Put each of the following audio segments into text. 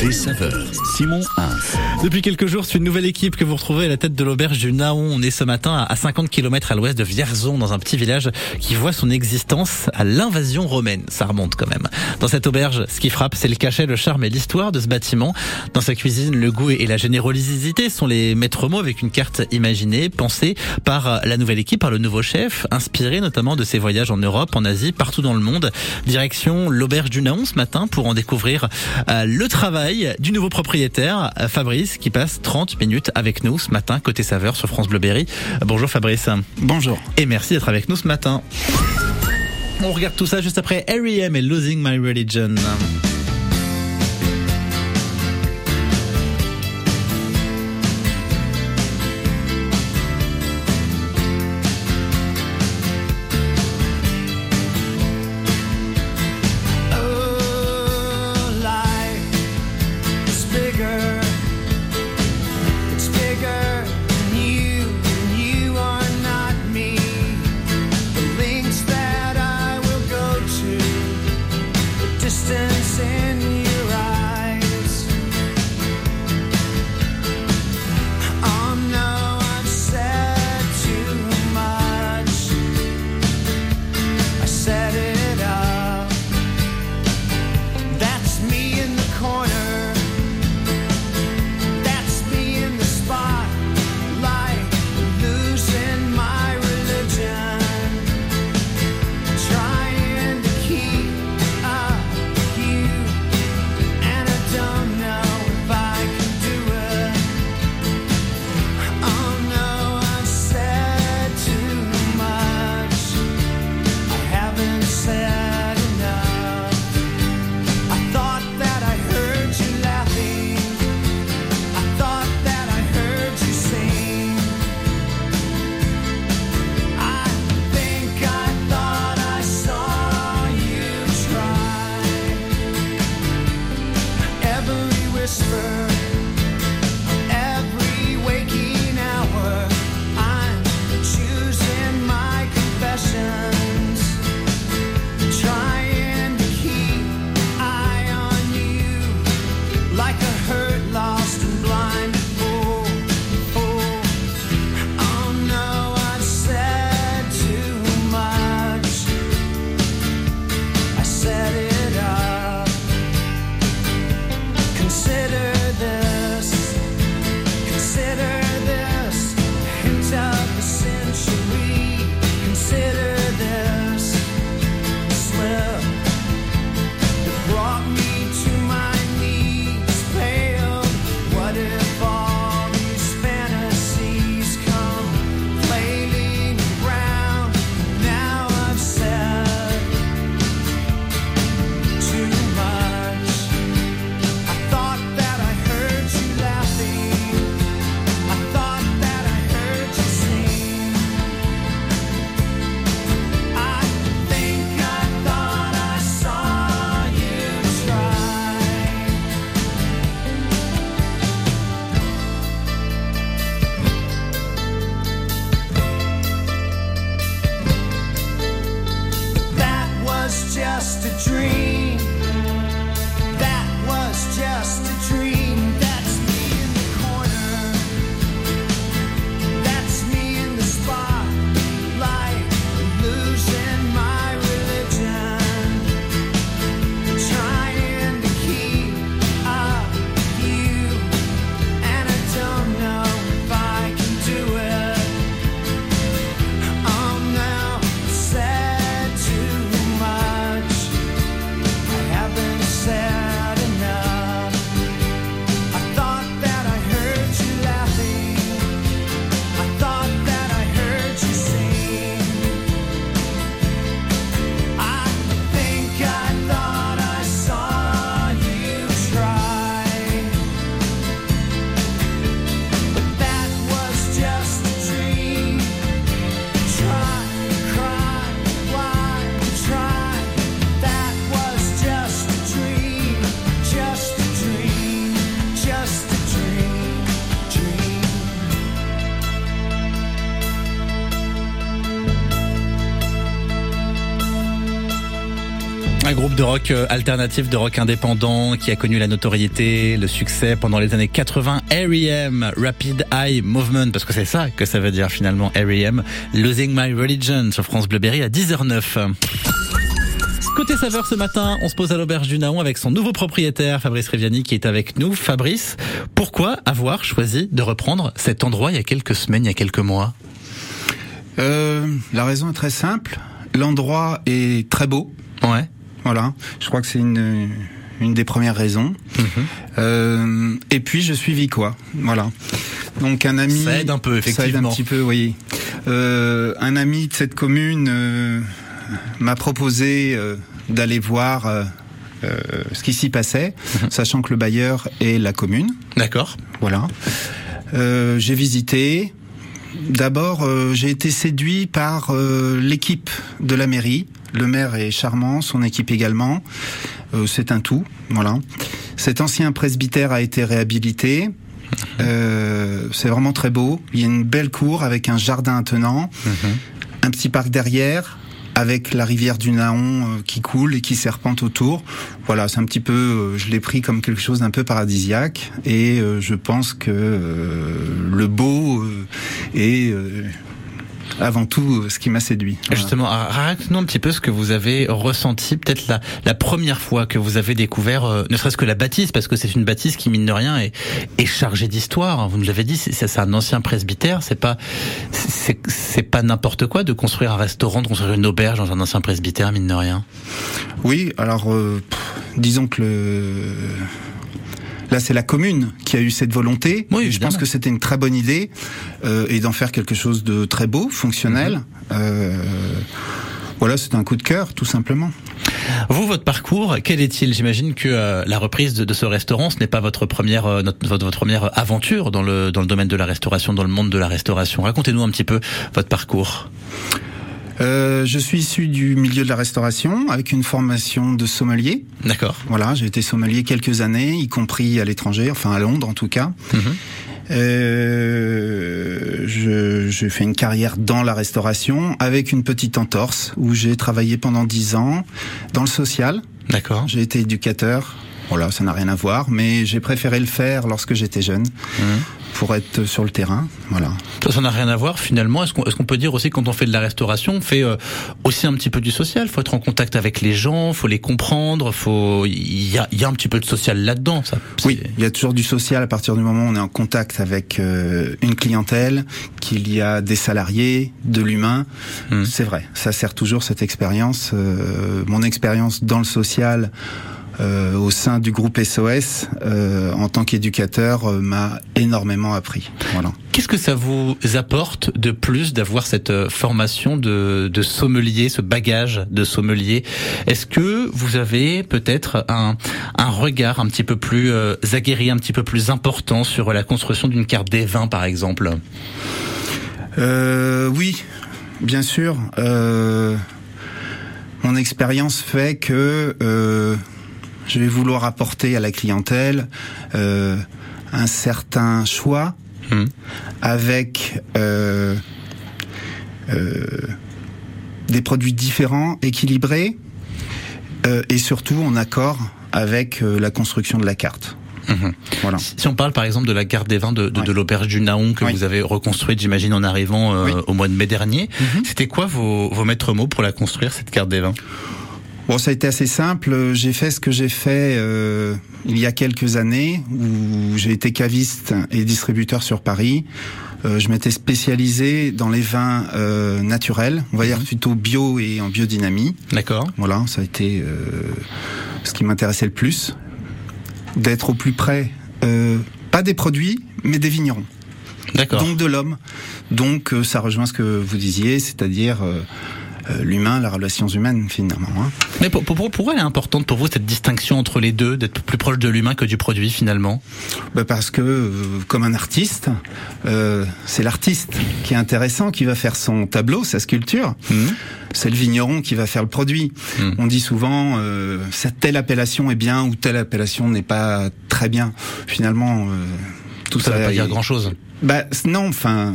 Côté saveur, Simon 1. Depuis quelques jours, c'est une nouvelle équipe que vous retrouvez à la tête de l'auberge du Naon. On est ce matin à 50 km à l'ouest de Vierzon, dans un petit village qui voit son existence à l'invasion romaine. Ça remonte quand même. Dans cette auberge, ce qui frappe, c'est le cachet, le charme et l'histoire de ce bâtiment. Dans sa cuisine, le goût et la générosité sont les maîtres mots avec une carte imaginée, pensée par la nouvelle équipe, par le nouveau chef, inspiré notamment de ses voyages en Europe, en Asie, partout dans le monde. Direction l'auberge du Naon ce matin pour en découvrir euh, le travail du nouveau propriétaire, euh, Fabrice, qui passe 30 minutes avec nous ce matin, côté saveur sur France Bleu Berry. Euh, Bonjour Fabrice. Bonjour. Et merci d'être avec nous ce matin. On regarde tout ça juste après R.E.M. et Losing My Religion. Rock euh, alternatif, de rock indépendant, qui a connu la notoriété, le succès pendant les années 80. R.E.M. Rapid Eye Movement, parce que c'est ça que ça veut dire finalement R.E.M. Losing My Religion sur France Bleuberry à 10h09. Côté saveur ce matin, on se pose à l'auberge du Naon avec son nouveau propriétaire, Fabrice Riviani, qui est avec nous. Fabrice, pourquoi avoir choisi de reprendre cet endroit il y a quelques semaines, il y a quelques mois? Euh, la raison est très simple. L'endroit est très beau. Ouais. Voilà. Je crois que c'est une, une des premières raisons. Mhm. Euh, et puis je suis vicois. Voilà. Donc un ami. Ça aide un peu, Ça aide un effectivement. petit peu, oui. Euh, un ami de cette commune euh, m'a proposé euh, d'aller voir euh, euh, ce qui s'y passait, Mhm. sachant que le bailleur est la commune. D'accord. Voilà. Euh, j'ai visité. D'abord, euh, j'ai été séduit par euh, l'équipe de la mairie. Le maire est charmant, son équipe également. Euh, c'est un tout, voilà. Cet ancien presbytère a été réhabilité. Euh, c'est vraiment très beau. Il y a une belle cour avec un jardin attenant, un petit parc derrière, avec la rivière du Naon euh, qui coule et qui serpente autour. Voilà, c'est un petit peu, euh, je l'ai pris comme quelque chose d'un peu paradisiaque, et euh, je pense que le beau est avant tout ce qui m'a séduit. Voilà. Justement, ah, raconte-nous un petit peu ce que vous avez ressenti, peut-être la, la première fois que vous avez découvert, euh, ne serait-ce que la bâtisse, parce que c'est une bâtisse qui, mine de rien, est, est chargée d'histoire. Vous nous l'avez dit, c'est, c'est un ancien presbytère, c'est pas, c'est, c'est pas n'importe quoi de construire un restaurant, de construire une auberge dans un ancien presbytère, mine de rien. Oui, alors euh, pff, disons que le là c'est la commune qui a eu cette volonté. Oui, je pense que c'était une très bonne idée euh, et d'en faire quelque chose de très beau, fonctionnel. Mhm. Euh, voilà, c'est un coup de cœur, tout simplement. Vous, votre parcours, quel est-il? J'imagine que euh, la reprise de, de ce restaurant, ce n'est pas votre première, euh, notre, votre, votre première aventure dans le, dans le domaine de la restauration, dans le monde de la restauration. Racontez-nous un petit peu votre parcours. Euh, je suis issu du milieu de la restauration avec une formation de sommelier. D'accord. Voilà, j'ai été sommelier quelques années, y compris à l'étranger, enfin à Londres en tout cas. Mhm. Euh, je, je fais une carrière dans la restauration avec une petite entorse où j'ai travaillé pendant dix ans dans le social. D'accord. J'ai été éducateur. Voilà, ça n'a rien à voir, mais j'ai préféré le faire lorsque j'étais jeune Mhm. Pour être sur le terrain. Voilà. Ça, n'a rien à voir finalement. Est-ce qu'on peut dire aussi quand on fait de la restauration, on fait euh, aussi un petit peu du social. Faut être en contact avec les gens, faut les comprendre, faut il y a, il y a un petit peu de social là-dedans. Ça. Oui, il y a toujours du social à partir du moment où on est en contact avec euh, une clientèle, qu'il y a des salariés, de l'humain. Mhm. C'est vrai, ça sert toujours cette expérience. Euh, mon expérience dans le social euh, au sein du groupe SOS euh, en tant qu'éducateur euh, m'a énormément appris. Voilà. Qu'est-ce que ça vous apporte de plus d'avoir cette euh, formation de, de sommelier, ce bagage de sommelier? Est-ce que vous avez peut-être un, un regard un petit peu plus euh, aguerri, un petit peu plus important sur la construction d'une carte des vins, par exemple? Euh, oui, bien sûr. Euh, mon expérience fait que euh, je vais vouloir apporter à la clientèle euh, un certain choix Mhm. avec euh, euh, des produits différents, équilibrés euh, et surtout en accord avec euh, la construction de la carte. Mhm. Voilà. Si on parle par exemple de la carte des vins de, de, Ouais. de l'auberge du Naon que Oui. vous avez reconstruite, j'imagine, en arrivant euh, Oui. au mois de mai dernier, Mhm. c'était quoi vos, vos maîtres mots pour la construire, cette carte des vins? Bon, ça a été assez simple. J'ai fait ce que j'ai fait euh, il y a quelques années, où j'ai été caviste et distributeur sur Paris. Euh, je m'étais spécialisé dans les vins euh, naturels, on va dire plutôt bio et en biodynamie. D'accord Voilà, ça a été euh, ce qui m'intéressait le plus, d'être au plus près, euh, pas des produits, mais des vignerons, D'accord. donc de l'homme. Donc euh, ça rejoint ce que vous disiez, c'est-à-dire l'humain, la relation humaine finalement. hein. Mais pour, pour, pourquoi elle est importante pour vous, cette distinction entre les deux, d'être plus proche de l'humain que du produit finalement? Bah parce que, euh, comme un artiste, euh, c'est l'artiste qui est intéressant, qui va faire son tableau, sa sculpture. C'est le vigneron qui va faire le produit. Mhm. On dit souvent, euh, telle appellation est bien ou telle appellation n'est pas très bien. Finalement, euh, tout Ça ça. ne veut pas dire est- grand-chose. Bah non, enfin,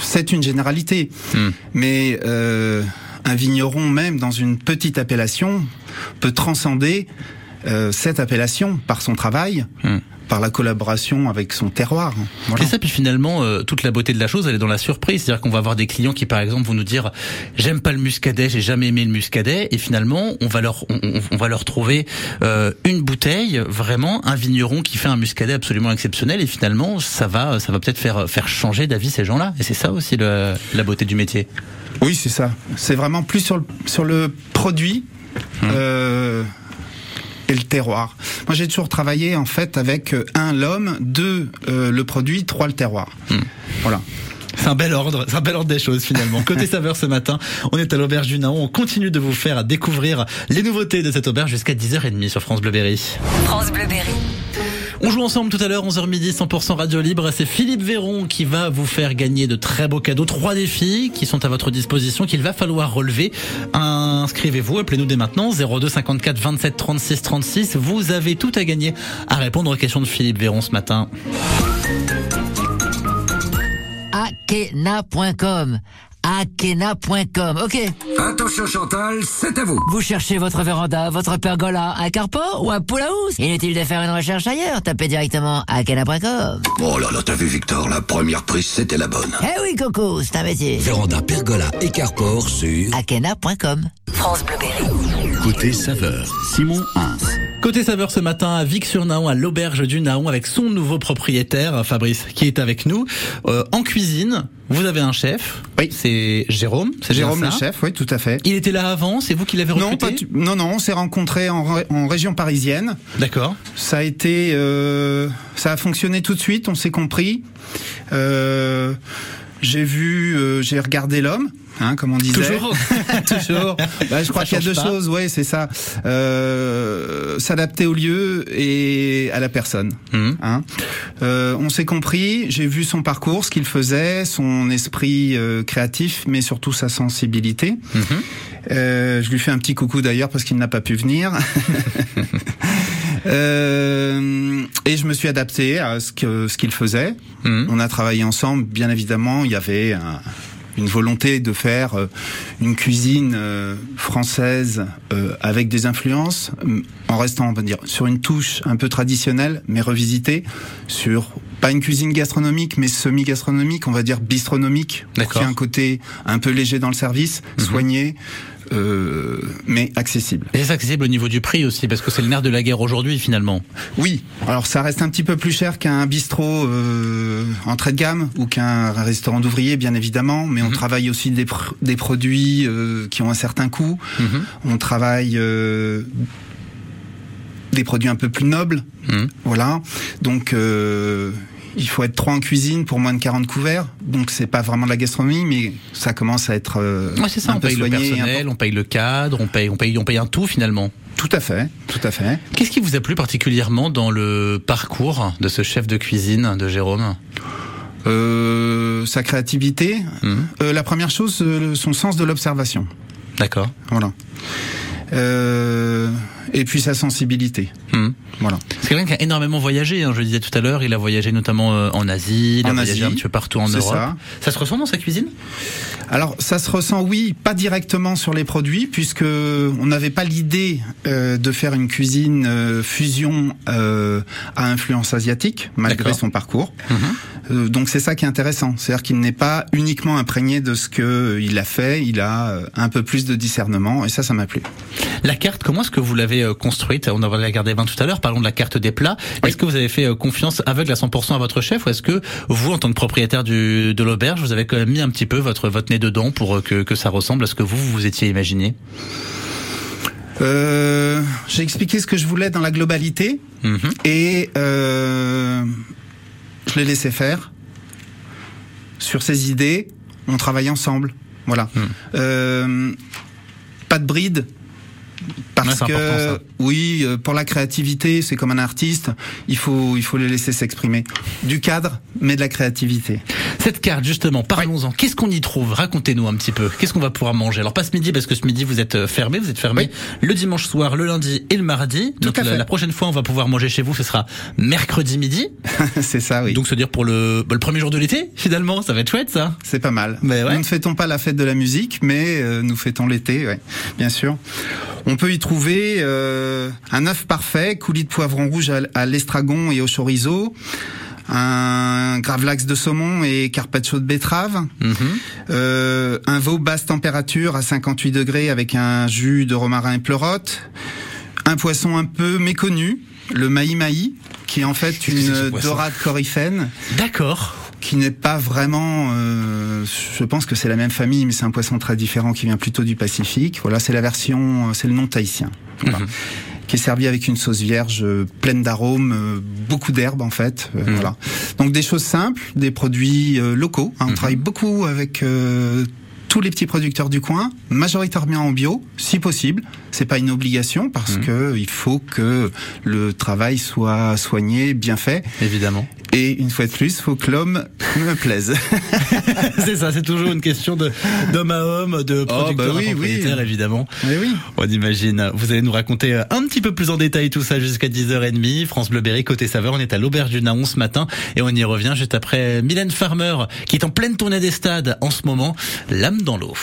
c'est une généralité. Hmm. Mais euh, un vigneron, même dans une petite appellation, peut transcender euh, cette appellation par son travail, Hmm. Par la collaboration avec son terroir. Voilà. C'est ça, puis finalement, euh, toute la beauté de la chose, elle est dans la surprise. C'est-à-dire qu'on va avoir des clients qui, par exemple, vont nous dire j'aime pas le muscadet, j'ai jamais aimé le muscadet, et finalement, on va leur, on, va leur trouver euh, une bouteille, vraiment un vigneron qui fait un muscadet absolument exceptionnel, et finalement, ça va, ça va peut-être faire faire changer d'avis ces gens-là. Et c'est ça aussi le- la beauté du métier. Oui, c'est ça. C'est vraiment plus sur le, sur le produit euh, et le terroir. Moi, j'ai toujours travaillé en fait avec euh, un l'homme, deux euh, le produit, trois le terroir. Voilà. C'est un bel ordre, c'est un bel ordre des choses finalement. Côté saveur ce matin, on est à l'auberge du Naon, on continue de vous faire découvrir les nouveautés de cette auberge jusqu'à 10h30 sur France Bleu Berry. France Bleu Berry. On joue ensemble tout à l'heure, 11h midi, 100% radio libre. C'est Philippe Véron qui va vous faire gagner de très beaux cadeaux. Trois défis qui sont à votre disposition qu'il va falloir relever. Inscrivez-vous, appelez-nous dès maintenant, 02 54 27 36 36. Vous avez tout à gagner à répondre aux questions de Philippe Véron ce matin. akena.com. Akena.com. Ok. Attention Chantal, c'est à vous. Vous cherchez votre véranda, votre pergola, un carport ou un pool house Inutile de faire une recherche ailleurs. Tapez directement akena.com. Oh là là, t'as vu Victor, la première prise c'était la bonne. Eh oui, Coco, c'est un métier. Véranda, pergola et carport sur... akena.com. France Bleu Berry. Côté saveur, Simon Hins. Côté saveur ce matin à Vic-sur-Naon, à l'auberge du Naon, avec son nouveau propriétaire, Fabrice, qui est avec nous. Euh, en cuisine, vous avez un chef. Oui. C'est Jérôme. c'est Jérôme le chef, oui, tout à fait. Il était là avant, c'est vous qui l'avez recruté Non, tu- non, non, on s'est rencontrés en, ré- en région parisienne. D'accord. Ça a été, euh, ça a fonctionné tout de suite, on s'est compris. Euh, j'ai vu, euh, j'ai regardé l'homme, hein, comme on disait. Toujours. Toujours. Bah, je crois qu'il y a deux pas. choses, ouais, c'est ça. Euh, S'adapter au lieu et à la personne. Mhm. Hein. Euh, on s'est compris. J'ai vu son parcours, ce qu'il faisait, son esprit euh, créatif, mais surtout sa sensibilité. Mhm. Euh, je lui fais un petit coucou d'ailleurs parce qu'il n'a pas pu venir. Euh, et je me suis adapté à ce que ce qu'il faisait. Mhm. On a travaillé ensemble, bien évidemment. Il y avait un- une volonté de faire euh, une cuisine euh, française euh, avec des influences, en restant, on va dire, sur une touche un peu traditionnelle, mais revisitée sur pas une cuisine gastronomique, mais semi-gastronomique, on va dire bistronomique, y ait un côté un peu léger dans le service, soigné, euh, mais accessible. Et c'est accessible au niveau du prix aussi, parce que c'est le nerf de la guerre aujourd'hui finalement. Oui, alors ça reste un petit peu plus cher qu'un bistrot euh, entrée de gamme ou qu'un restaurant d'ouvriers, bien évidemment, mais on travaille aussi des, pr- des produits euh, qui ont un certain coût. Mhm. On travaille euh, des produits un peu plus nobles, Mhm. voilà. Donc euh, il faut être trois en cuisine pour moins de 40 couverts, donc c'est pas vraiment de la gastronomie, mais ça commence à être euh, Ouais, c'est ça, un on peu paye le personnel, on paye le cadre, on paye, on paye, on paye un tout finalement. Tout à fait, tout à fait. Qu'est-ce qui vous a plu particulièrement dans le parcours de ce chef de cuisine de Jérôme? Euh, sa créativité, Mhm. Euh, la première chose, euh, son sens de l'observation. D'accord. Voilà. Euh, et puis sa sensibilité. Mhm. Voilà. C'est quelqu'un qui a énormément voyagé, hein, je le disais tout à l'heure, il a voyagé notamment euh, en Asie, il a En voyagé Asie, un petit peu partout en Europe. ça. ça se ressent dans sa cuisine? Alors ça se ressent, oui, pas directement sur les produits, puisque on n'avait pas l'idée euh, de faire une cuisine euh, fusion euh, à influence asiatique, malgré son parcours. Mhm. Euh, donc c'est ça qui est intéressant, c'est-à-dire qu'il n'est pas uniquement imprégné de ce que euh, il a fait, il a euh, un peu plus de discernement, et ça, ça m'a plu. La carte, comment est-ce que vous l'avez construite? On a regardé 20 tout à l'heure, parlons de la carte des plats. Est-ce que vous avez fait confiance aveugle à 100% à votre chef? Ou est-ce que vous, en tant que propriétaire du, de l'auberge, vous avez quand même mis un petit peu votre, votre nez dedans pour que, que ça ressemble à ce que vous vous étiez imaginé? Euh, J'ai expliqué ce que je voulais dans la globalité, Mhm. et euh, je l'ai laissé faire. Sur ses idées, on travaille ensemble. Voilà. Hmm. Euh, pas de bride. Parce que oui, euh, pour la créativité, c'est comme un artiste, il faut il faut les laisser s'exprimer. Du cadre, mais de la créativité. Cette carte, justement, parlons-en. Qu'est-ce qu'on y trouve? Racontez-nous un petit peu. Qu'est-ce qu'on va pouvoir manger? Alors pas ce midi parce que ce midi vous êtes euh, fermé, vous êtes fermé le dimanche soir, le lundi et le mardi. Tout Donc à la, fait. la prochaine fois on va pouvoir manger chez vous, ce sera mercredi midi. c'est ça, oui. Donc se dire pour le, bah, le premier jour de l'été, finalement, ça va être chouette ça. C'est pas mal. Mais ouais. Nous ne fêtons pas la fête de la musique, mais euh, nous fêtons l'été, ouais, bien sûr. On peut y trouver euh, un œuf parfait, coulis de poivron rouge à, à l'estragon et au chorizo, un gravlax de saumon et carpaccio de betterave, Mhm. euh, un veau basse température à 58 degrés avec un jus de romarin et pleurote, un poisson un peu méconnu, le maï-maï, qui est en fait une dorade coryphène, D'accord. Qui n'est pas vraiment, euh, je pense que c'est la même famille, mais c'est un poisson très différent qui vient plutôt du Pacifique. Voilà, c'est la version, euh, c'est le nom tahitien. Voilà. Qui est servi avec une sauce vierge euh, pleine d'arômes, euh, beaucoup d'herbes en fait. euh, Voilà. Donc des choses simples, des produits locaux. hein. On travaille beaucoup avec euh, tous les petits producteurs du coin, majoritairement en bio, si possible. C'est pas une obligation parce que il faut que le travail soit soigné, bien fait. Évidemment. Et une fois de plus, faut que l'homme me plaise. c'est ça, c'est toujours une question de d'homme à homme, de producteur bah oui, à propriétaire, oui. évidemment. Mais oui. On imagine. Vous allez nous raconter un petit peu plus en détail tout ça jusqu'à 10h30. France Bleu Berry, côté saveur, on est à l'Auberge du Naon ce matin et on y revient juste après Mylène Farmer qui est en pleine tournée des stades en ce moment, l'âme dans l'eau.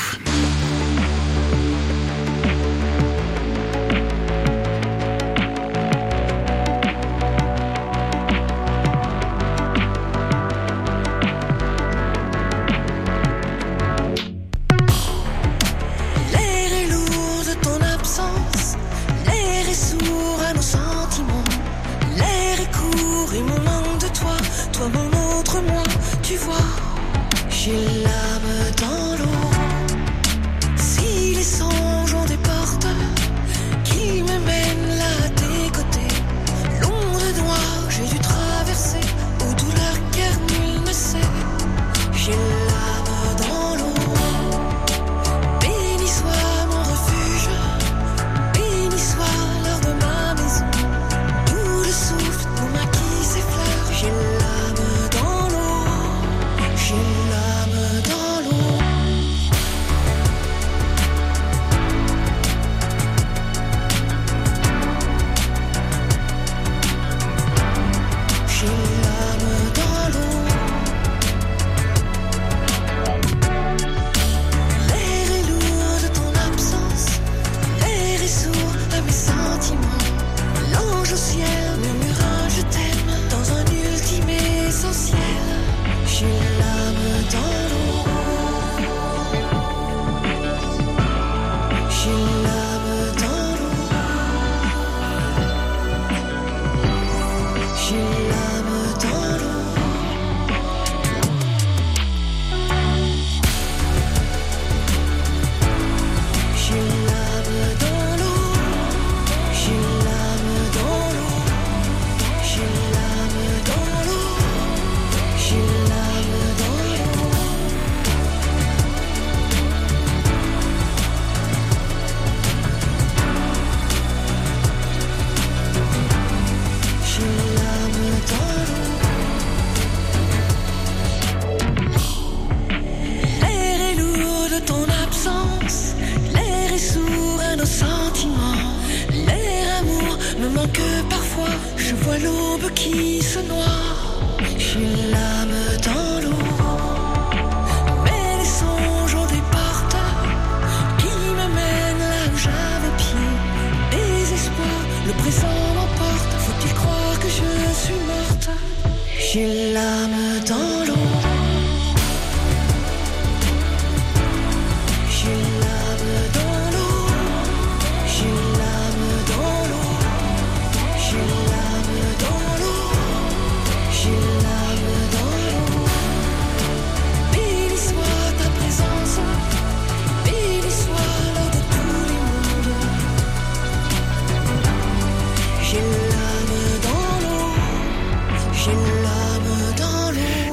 Qui se noie.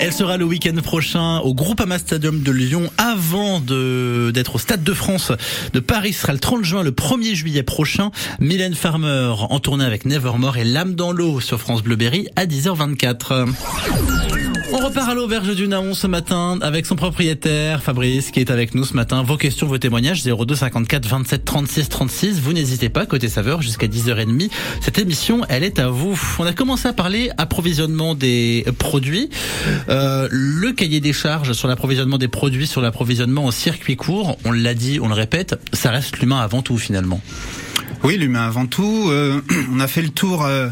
Elle sera le week-end prochain au Groupama Stadium de Lyon avant d'être au Stade de France de Paris. Ce sera le 30 juin, le 1er juillet prochain. Mylène Farmer en tournée avec Nevermore et L'âme dans l'eau sur France Bleu Berry à 10h24. On repart à l'auberge du Naon ce matin avec son propriétaire Fabrice qui est avec nous ce matin. Vos questions, vos témoignages 02 54 27 36 36. Vous n'hésitez pas côté saveur jusqu'à 10h30. Cette émission, elle est à vous. On a commencé à parler approvisionnement des produits. Euh, le cahier des charges sur l'approvisionnement des produits, sur l'approvisionnement en circuit court, on l'a dit, on le répète, ça reste l'humain avant tout finalement. Oui, l'humain avant tout. Euh, on a fait le tour euh,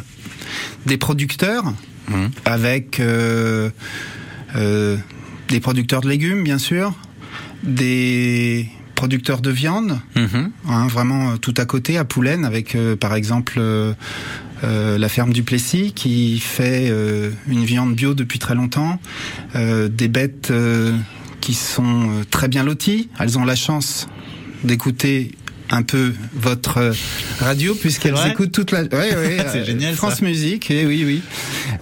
des producteurs Mhm. avec euh, euh, des producteurs de légumes, bien sûr, des producteurs de viande, Mhm. hein, vraiment euh, tout à côté, à Poulaine, avec euh, par exemple euh, la ferme du Plessis qui fait euh, une viande bio depuis très longtemps, euh, des bêtes euh, qui sont très bien loties. Elles ont la chance d'écouter un peu votre euh, radio puisqu'elles écoutent toute la ouais, ouais, C'est euh, génial, France ça. Musique et oui oui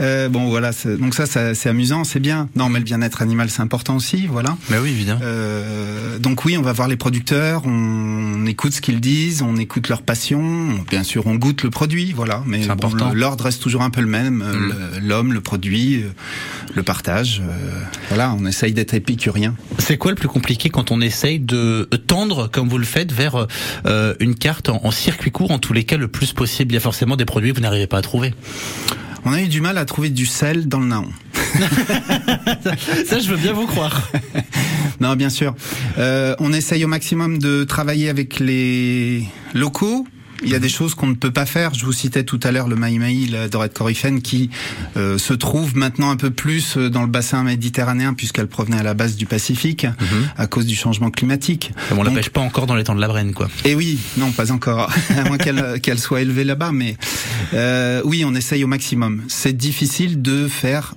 Euh, bon voilà c'est- donc ça, ça c'est amusant c'est bien non mais le bien-être animal c'est important aussi voilà Mais oui, évidemment. euh, donc oui, on va voir les producteurs, on écoute ce qu'ils disent, on écoute leur passion, on- bien sûr on goûte le produit, voilà. Mais bon, l'ordre reste toujours un peu le même, euh, Mm. l'homme, le produit, le partage. euh, voilà, on essaye d'être épicurien. C'est quoi le plus compliqué quand on essaye de tendre, comme vous le faites, vers euh, une carte en, en circuit court, en tous les cas, le plus possible Il y a forcément des produits que vous n'arrivez pas à trouver. On a eu du mal à trouver du sel dans le naon. Ça, je veux bien vous croire. Non, bien sûr. Euh, on essaye au maximum de travailler avec les locaux. Il y a des choses qu'on ne peut pas faire. Je vous citais tout à l'heure le maï-maï, la dorette coryphène, qui euh, se trouve maintenant un peu plus euh, dans le bassin méditerranéen puisqu'elle provenait à la base du Pacifique à cause du changement climatique. On la pêche pas encore dans les temps de la Brenne, quoi. et oui, non, pas encore, à moins qu'elle qu'elle soit élevée là-bas, mais euh, oui, on essaye au maximum. C'est difficile de faire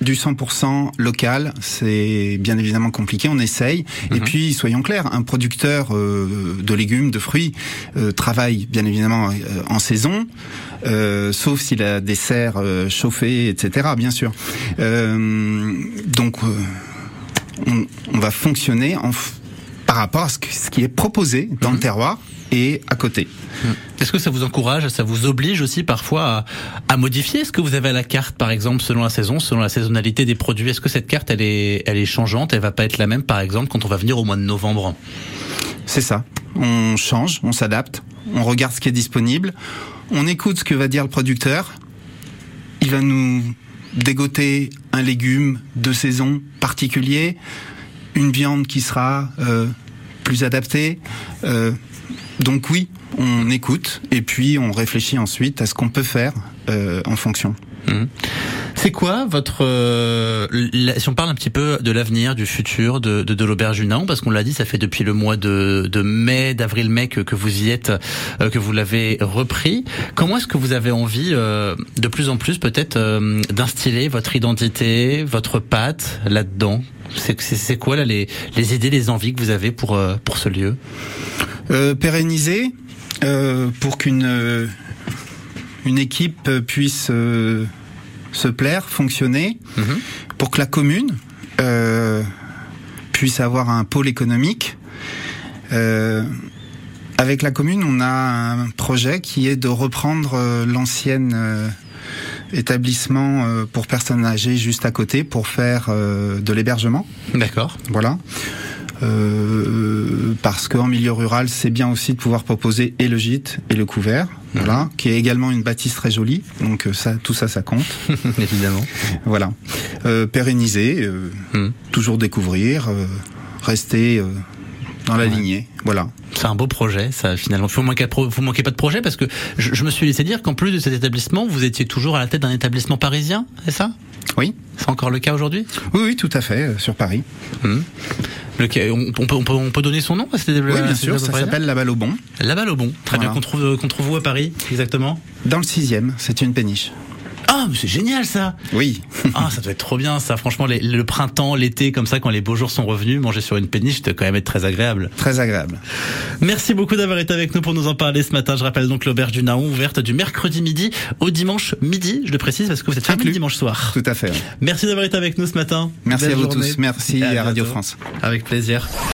du 100% local, c'est bien évidemment compliqué, on essaye. Et puis, soyons clairs, un producteur euh, de légumes, de fruits, euh, travaille bien évidemment euh, en saison, euh, sauf s'il a des serres euh, chauffées, etc., bien sûr. Euh, donc, euh, on, on va fonctionner en f- par rapport à ce, qui est proposé dans le terroir et à côté. Est-ce que ça vous encourage, ça vous oblige aussi parfois à, à modifier ce que vous avez à la carte, par exemple, selon la saison, selon la saisonnalité des produits? Est-ce que cette carte, elle est, elle est changeante Elle va pas être la même, par exemple, quand on va venir au mois de novembre? C'est ça. On change, on s'adapte, on regarde ce qui est disponible, on écoute ce que va dire le producteur. Il va nous dégoter un légume de saison particulier, une viande qui sera euh, plus adaptée. Euh, donc oui, on écoute et puis on réfléchit ensuite à ce qu'on peut faire euh, en fonction. C'est quoi votre euh, si on parle un petit peu de l'avenir, du futur de, de, de l'auberge du Naon, parce qu'on l'a dit, ça fait depuis le mois de, de mai, d'avril-mai que, que vous y êtes, euh, que vous l'avez repris. Comment est-ce que vous avez envie, euh, de plus en plus peut-être, euh, d'instiller votre identité, votre patte là-dedans? C'est quoi là les, les idées, les envies que vous avez pour euh, pour ce lieu? Euh, pérenniser euh, pour qu'une euh, une équipe puisse euh, se plaire, fonctionner, Mhm. pour que la commune euh, puisse avoir un pôle économique. Euh, avec la commune, on a un projet qui est de reprendre euh, l'ancienne euh, établissement euh, pour personnes âgées juste à côté pour faire euh, de l'hébergement. D'accord. Voilà. Euh, parce qu'en milieu rural, c'est bien aussi de pouvoir proposer et le gîte et le couvert, voilà, qui est également une bâtisse très jolie. Donc euh, ça, tout ça, ça compte. Évidemment. voilà. Euh, pérenniser, euh, Mhm. toujours découvrir, euh, rester euh, dans la lignée. Voilà. C'est un beau projet, ça finalement. Vous manquez, vous manquez pas de projet parce que je, je me suis laissé dire qu'en plus de cet établissement, vous étiez toujours à la tête d'un établissement parisien, c'est ça? Oui. C'est encore le cas aujourd'hui? Oui, oui, tout à fait, sur Paris. Lequel- on, on peut, on, peut, on peut donner son nom à cet établissement oui, bien sûr, ça s'appelle la Balle au Bon. La Balle au Bon. Très bien, qu'on trouve, qu'on trouve où à Paris exactement? Dans le sixième, c'est une péniche. Ah, mais c'est génial ça Oui. Ah, ça doit être trop bien ça. Franchement, les- le printemps, l'été, comme ça, quand les beaux jours sont revenus, manger sur une péniche, ça doit quand même être très agréable. Très agréable. Merci beaucoup d'avoir été avec nous pour nous en parler ce matin. Je rappelle donc l'auberge du Naon ouverte du mercredi midi au dimanche midi. Je le précise parce que vous êtes fermé le dimanche soir. Tout à fait. Merci d'avoir été avec nous ce matin. Merci Belle à vous journée. tous. Merci Et à Radio. France. Avec plaisir.